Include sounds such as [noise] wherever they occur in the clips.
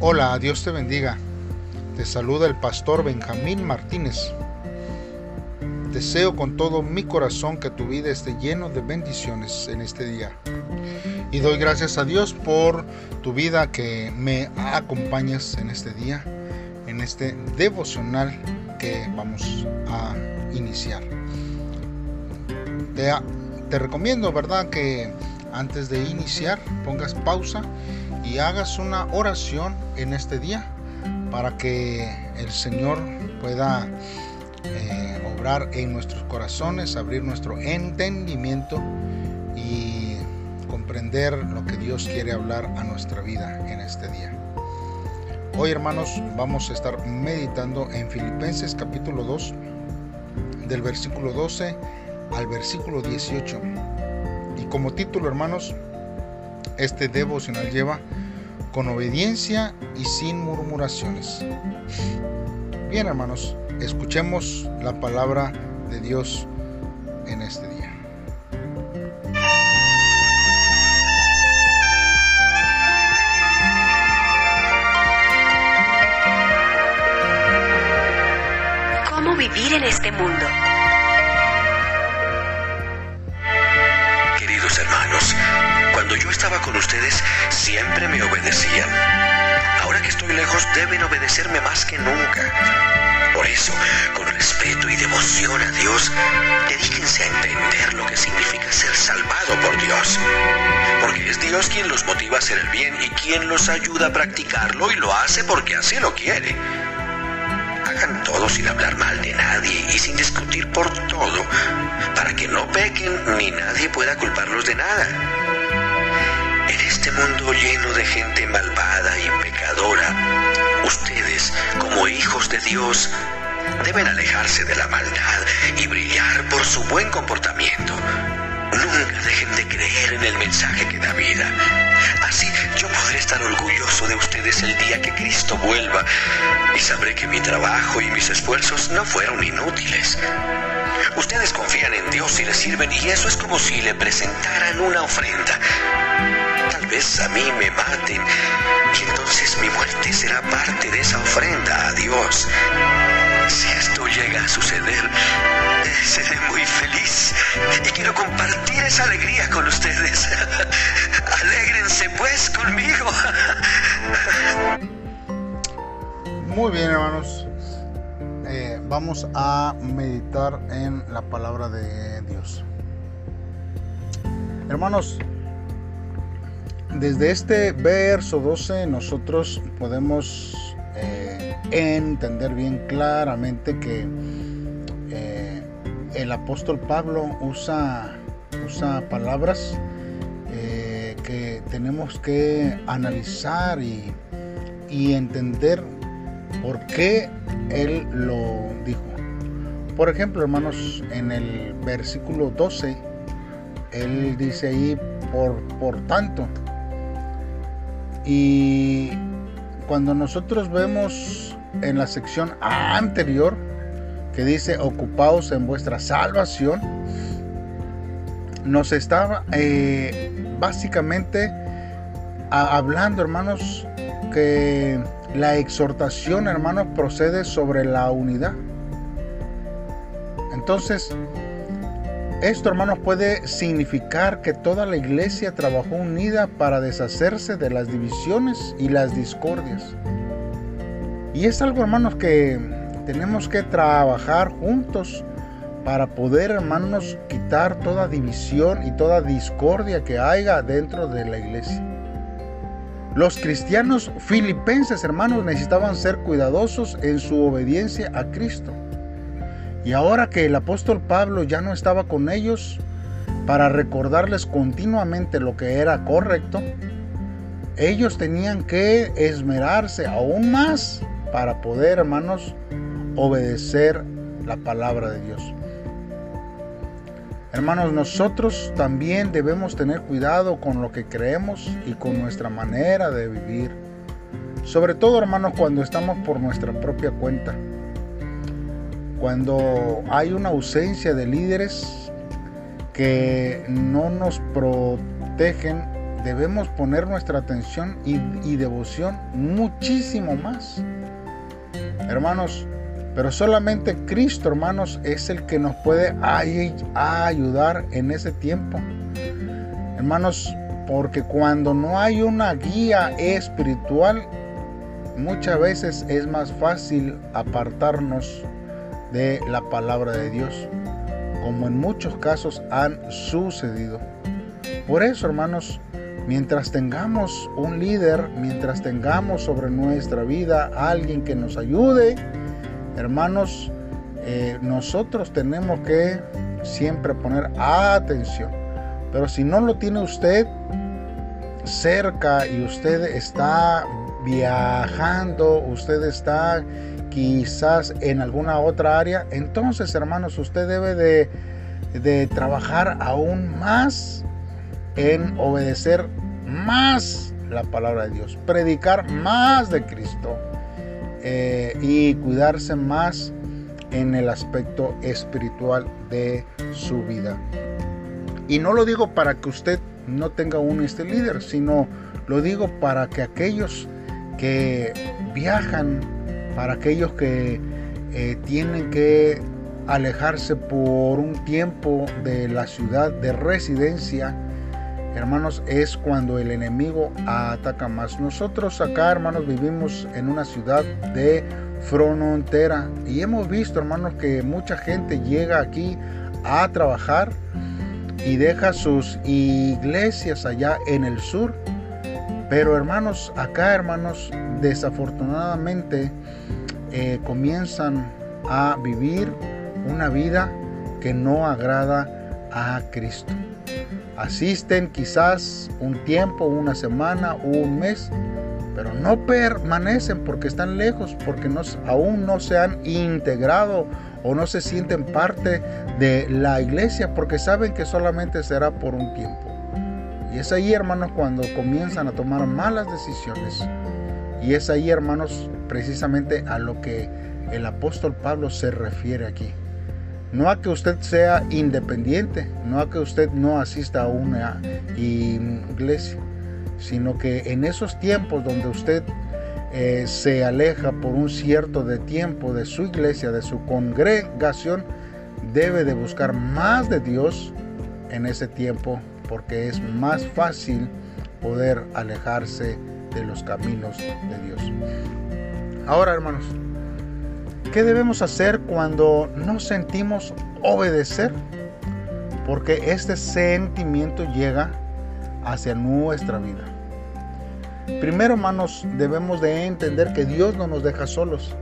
Hola, Dios te bendiga. Te saluda el pastor Benjamín Martínez. Deseo con todo mi corazón que tu vida esté lleno de bendiciones en este día. Y doy gracias a Dios por tu vida que me acompañas en este día, en este devocional que vamos a iniciar. Te, te recomiendo, ¿verdad? Que antes de iniciar pongas pausa y hagas una oración en este día para que el Señor pueda eh, obrar en nuestros corazones, abrir nuestro entendimiento y comprender lo que Dios quiere hablar a nuestra vida en este día. Hoy hermanos vamos a estar meditando en Filipenses capítulo 2 del versículo 12 al versículo 18. Y como título hermanos, este devocional lleva con obediencia y sin murmuraciones. Bien hermanos, escuchemos la palabra de Dios en este día. ¿Cómo vivir en este mundo? Ustedes siempre me obedecían. Ahora que estoy lejos deben obedecerme más que nunca. Por eso, con respeto y devoción a Dios, dedíquense a entender lo que significa ser salvado por Dios. Porque es Dios quien los motiva a hacer el bien y quien los ayuda a practicarlo y lo hace porque así lo quiere. Hagan todo sin hablar mal de nadie y sin discutir por todo, para que no pequen ni nadie pueda culparlos de nada. Este mundo lleno de gente malvada y pecadora, ustedes, como hijos de Dios, deben alejarse de la maldad y brillar por su buen comportamiento. Nunca dejen de creer en el mensaje que da vida. Así yo podré estar orgulloso de ustedes el día que Cristo vuelva y sabré que mi trabajo y mis esfuerzos no fueron inútiles. Ustedes confían en Dios y le sirven y eso es como si le presentaran una ofrenda. Vez a mí me maten y entonces mi muerte será parte de esa ofrenda a Dios. Si esto llega a suceder, [laughs] seré muy feliz y quiero compartir esa alegría con ustedes. [laughs] Alégrense pues conmigo. [laughs] Muy bien hermanos, Eh, vamos a meditar en la palabra de Dios. Hermanos, desde este verso 12 nosotros podemos eh, entender bien claramente que eh, el apóstol Pablo usa, usa palabras eh, que tenemos que analizar y, y entender por qué él lo dijo. Por ejemplo, hermanos, en el versículo 12, él dice ahí, por, por tanto, y cuando nosotros vemos en la sección anterior que dice ocupaos en vuestra salvación, nos está eh, básicamente hablando, hermanos, que la exhortación, hermanos, procede sobre la unidad. Entonces, esto, hermanos, puede significar que toda la iglesia trabajó unida para deshacerse de las divisiones y las discordias. Y es algo, hermanos, que tenemos que trabajar juntos para poder, hermanos, quitar toda división y toda discordia que haya dentro de la iglesia. Los cristianos filipenses, hermanos, necesitaban ser cuidadosos en su obediencia a Cristo. Y ahora que el apóstol Pablo ya no estaba con ellos para recordarles continuamente lo que era correcto, ellos tenían que esmerarse aún más para poder, hermanos, obedecer la palabra de Dios. Hermanos, nosotros también debemos tener cuidado con lo que creemos y con nuestra manera de vivir. Sobre todo, hermanos, cuando estamos por nuestra propia cuenta. Cuando hay una ausencia de líderes que no nos protegen debemos poner nuestra atención y, devoción muchísimo más. Hermanos, pero solamente Cristo, hermanos, es el que nos puede ayudar en ese tiempo. Hermanos, porque cuando no hay una guía espiritual, muchas veces es más fácil apartarnos de la palabra de Dios, como en muchos casos han sucedido. Por eso, hermanos, mientras tengamos un líder, mientras tengamos sobre nuestra vida alguien que nos ayude, hermanos, eh, nosotros tenemos que siempre poner atención. Pero si no lo tiene usted cerca y usted está viajando, usted está quizás en alguna otra área, entonces hermanos, usted debe de, trabajar aún más en obedecer más la palabra de Dios, predicar más de Cristo eh, y cuidarse más en el aspecto espiritual de su vida. Y no lo digo para que usted no tenga un este líder, sino lo digo para que aquellos que viajan, para aquellos que eh, tienen que alejarse por un tiempo de la ciudad de residencia, hermanos, es cuando el enemigo ataca más. Nosotros acá, hermanos, vivimos en una ciudad de frontera y hemos visto, hermanos, que mucha gente llega aquí a trabajar y deja sus iglesias allá en el sur pero hermanos, acá hermanos, desafortunadamente eh, comienzan a vivir una vida que no agrada a Cristo. Asisten quizás un tiempo, una semana o un mes, pero no permanecen porque están lejos, porque aún no se han integrado o no se sienten parte de la iglesia, porque saben que solamente será por un tiempo. Y es ahí, hermanos, cuando comienzan a tomar malas decisiones. Y es ahí, hermanos, precisamente a lo que el apóstol Pablo se refiere aquí. No a que usted sea independiente, no a que usted no asista a una iglesia, sino que en esos tiempos donde usted eh, se aleja por un cierto de tiempo de su iglesia, de su congregación, debe de buscar más de Dios en ese tiempo porque es más fácil poder alejarse de los caminos de Dios. Ahora, hermanos, ¿qué debemos hacer cuando no sentimos obedecer? Porque este sentimiento llega hacia nuestra vida. Primero, hermanos, debemos de entender que Dios no nos deja solos.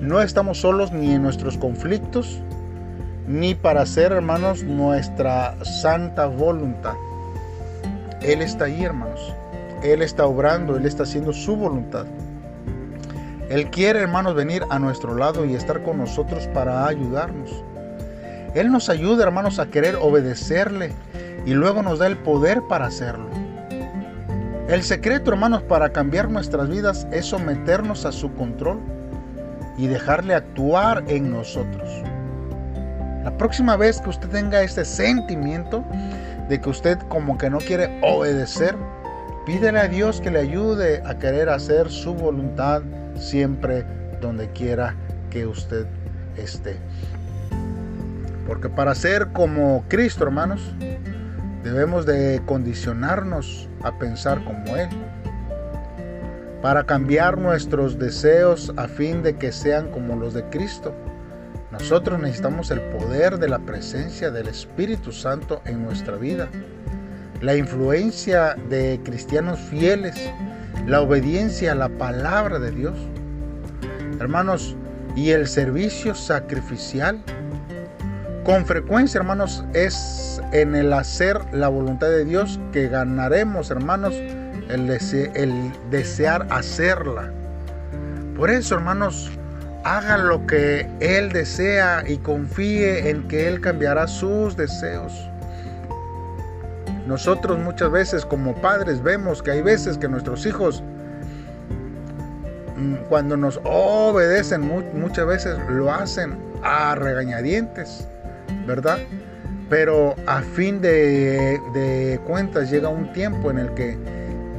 No estamos solos ni en nuestros conflictos, ni para hacer, hermanos, nuestra santa voluntad. Él está ahí, hermanos. Él está obrando, Él está haciendo su voluntad. Él quiere, hermanos, venir a nuestro lado y estar con nosotros para ayudarnos. Él nos ayuda, hermanos, a querer obedecerle y luego nos da el poder para hacerlo. El secreto, hermanos, para cambiar nuestras vidas es someternos a su control y dejarle actuar en nosotros. La próxima vez que usted tenga este sentimiento de que usted como que no quiere obedecer, pídele a Dios que le ayude a querer hacer su voluntad siempre donde quiera que usted esté. Porque para ser como Cristo, hermanos, debemos de condicionarnos a pensar como Él. Para cambiar nuestros deseos a fin de que sean como los de Cristo nosotros necesitamos el poder de la presencia del Espíritu Santo en nuestra vida, la influencia de cristianos fieles, la obediencia a la palabra de Dios. Hermanos, y el servicio sacrificial. Con frecuencia, hermanos, es en el hacer la voluntad de Dios que ganaremos, hermanos, el, desear hacerla. Por eso, hermanos, haga lo que Él desea y confíe en que Él cambiará sus deseos. Nosotros muchas veces como padres vemos que hay veces que nuestros hijos mm, cuando nos obedecen muchas veces lo hacen a regañadientes, ¿verdad? Pero a fin de, de cuentas llega un tiempo en el que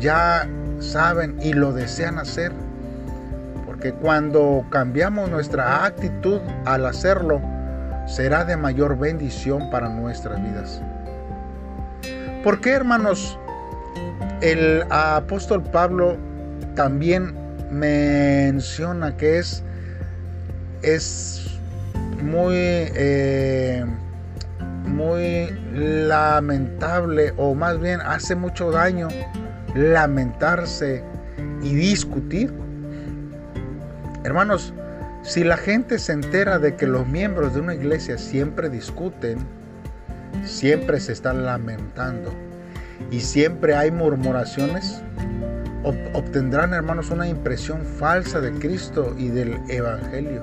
ya saben y lo desean hacer. Porque cuando cambiamos nuestra actitud al hacerlo, será de mayor bendición para nuestras vidas. ¿Por qué, hermanos? El apóstol Pablo también menciona que es, es muy, eh, muy lamentable o más bien hace mucho daño lamentarse y discutir. Hermanos, si la gente se entera de que los miembros de una iglesia siempre discuten, siempre se están lamentando y siempre hay murmuraciones, obtendrán, hermanos, una impresión falsa de Cristo y del Evangelio.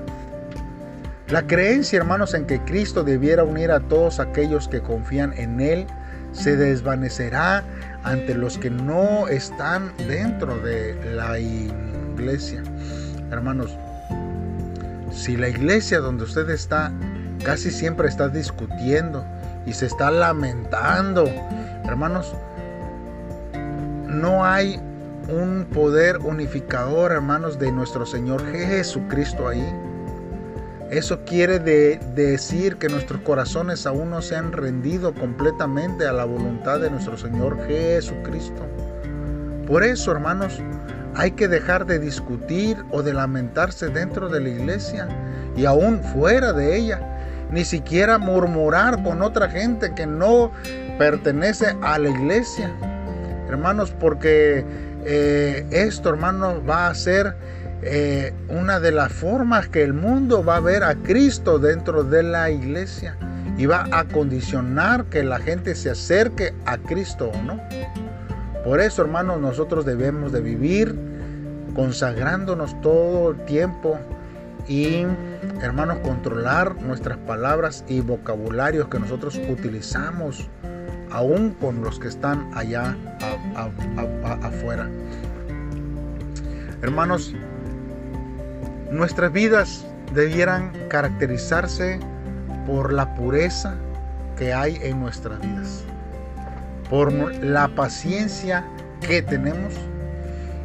La creencia, hermanos, en que Cristo debiera unir a todos aquellos que confían en Él se desvanecerá ante los que no están dentro de la iglesia. Hermanos, si la iglesia donde usted está casi siempre está discutiendo y se está lamentando, hermanos, no hay un poder unificador, hermanos, de nuestro Señor Jesucristo ahí. Eso quiere decir que nuestros corazones aún no se han rendido completamente a la voluntad de nuestro Señor Jesucristo. Por eso, hermanos, hay que dejar de discutir o de lamentarse dentro de la iglesia y aún fuera de ella. Ni siquiera murmurar con otra gente que no pertenece a la iglesia. Hermanos, porque eh, esto, hermanos, va a ser eh, una de las formas que el mundo va a ver a Cristo dentro de la iglesia y va a condicionar que la gente se acerque a Cristo o no. Por eso, hermanos, nosotros debemos de vivir consagrándonos todo el tiempo y, hermanos, controlar nuestras palabras y vocabularios que nosotros utilizamos, aún con los que están allá afuera. Hermanos, nuestras vidas debieran caracterizarse por la pureza que hay en nuestras vidas por la paciencia que tenemos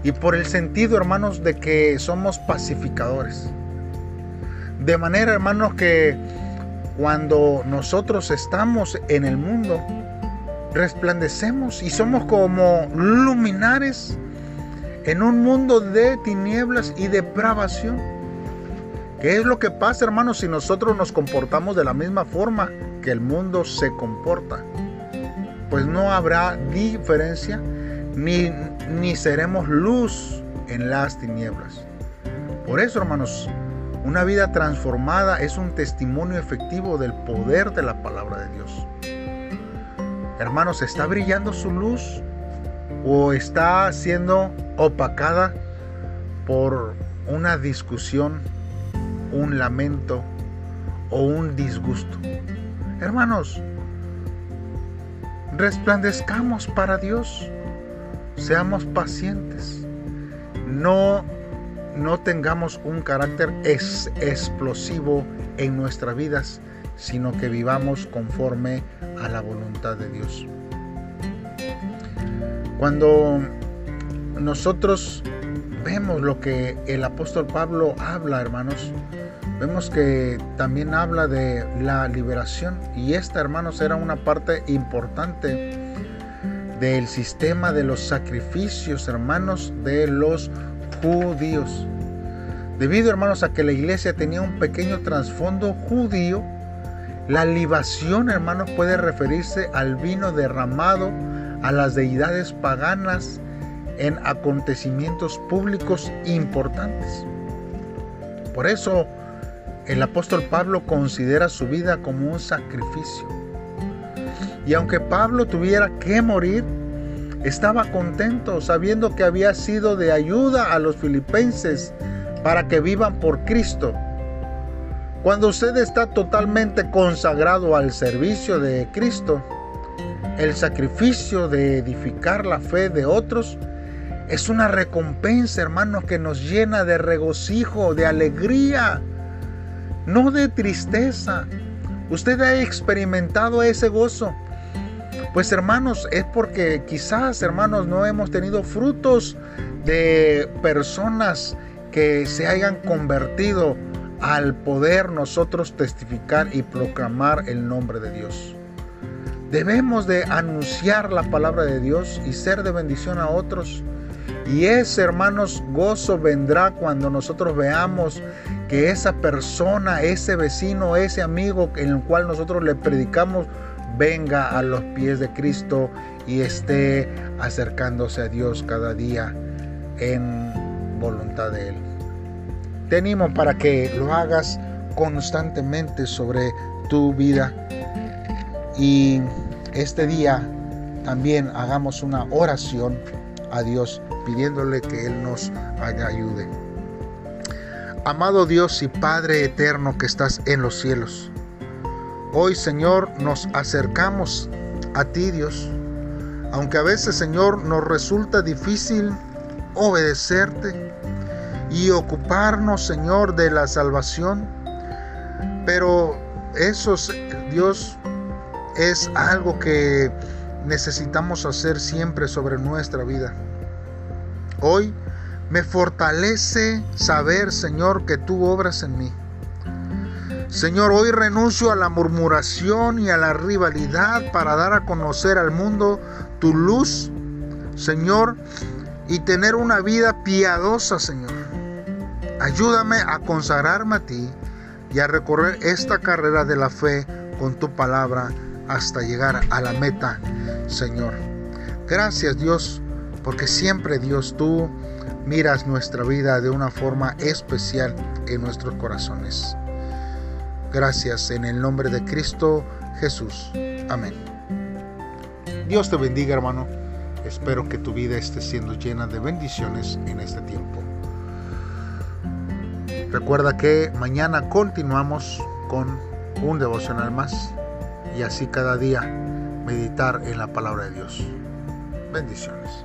y por el sentido, hermanos, de que somos pacificadores. De manera, hermanos, que cuando nosotros estamos en el mundo, resplandecemos y somos como luminares en un mundo de tinieblas y depravación. ¿Qué es lo que pasa, hermanos, si nosotros nos comportamos de la misma forma que el mundo se comporta? pues no habrá diferencia ni, ni seremos luz en las tinieblas. Por eso, hermanos, una vida transformada es un testimonio efectivo del poder de la palabra de Dios. Hermanos, ¿está brillando su luz o está siendo opacada por una discusión, un lamento o un disgusto? Hermanos, resplandezcamos para Dios, seamos pacientes, no, no tengamos un carácter explosivo en nuestras vidas, sino que vivamos conforme a la voluntad de Dios. Cuando nosotros vemos lo que el apóstol Pablo habla, hermanos, vemos que también habla de la liberación y esta, hermanos, era una parte importante del sistema de los sacrificios, hermanos, de los judíos. Debido, hermanos, a que la iglesia tenía un pequeño trasfondo judío, la libación, hermanos, puede referirse al vino derramado a las deidades paganas en acontecimientos públicos importantes. Por eso, el apóstol Pablo considera su vida como un sacrificio. Y aunque Pablo tuviera que morir, estaba contento sabiendo que había sido de ayuda a los filipenses para que vivan por Cristo. Cuando usted está totalmente consagrado al servicio de Cristo, el sacrificio de edificar la fe de otros es una recompensa, hermanos, que nos llena de regocijo, de alegría no de tristeza Usted ha experimentado ese gozo. Pues hermanos, es porque quizás hermanos no hemos tenido frutos de personas que se hayan convertido al poder nosotros testificar y proclamar el nombre de Dios. Debemos de anunciar la palabra de Dios y ser de bendición a otros. Y ese, hermanos, gozo vendrá cuando nosotros veamos que esa persona, ese vecino, ese amigo en el cual nosotros le predicamos, venga a los pies de Cristo y esté acercándose a Dios cada día en voluntad de Él. Te animo para que lo hagas constantemente sobre tu vida y este día también hagamos una oración a Dios pidiéndole que Él nos ayude. Amado Dios y Padre eterno que estás en los cielos, hoy Señor nos acercamos a ti Dios, aunque a veces Señor nos resulta difícil obedecerte y ocuparnos Señor de la salvación, pero eso Dios es algo que necesitamos hacer siempre sobre nuestra vida. Hoy me fortalece saber, Señor, que tú obras en mí. Señor, hoy renuncio a la murmuración y a la rivalidad para dar a conocer al mundo tu luz, Señor, y tener una vida piadosa, Señor. Ayúdame a consagrarme a ti y a recorrer esta carrera de la fe con tu palabra hasta llegar a la meta, Señor. Gracias Dios, porque siempre Dios tú miras nuestra vida de una forma especial en nuestros corazones. Gracias en el nombre de Cristo Jesús. Amén. Dios te bendiga hermano. Espero que tu vida esté siendo llena de bendiciones en este tiempo. Recuerda que mañana continuamos con un devocional más y así cada día meditar en la palabra de Dios. Bendiciones.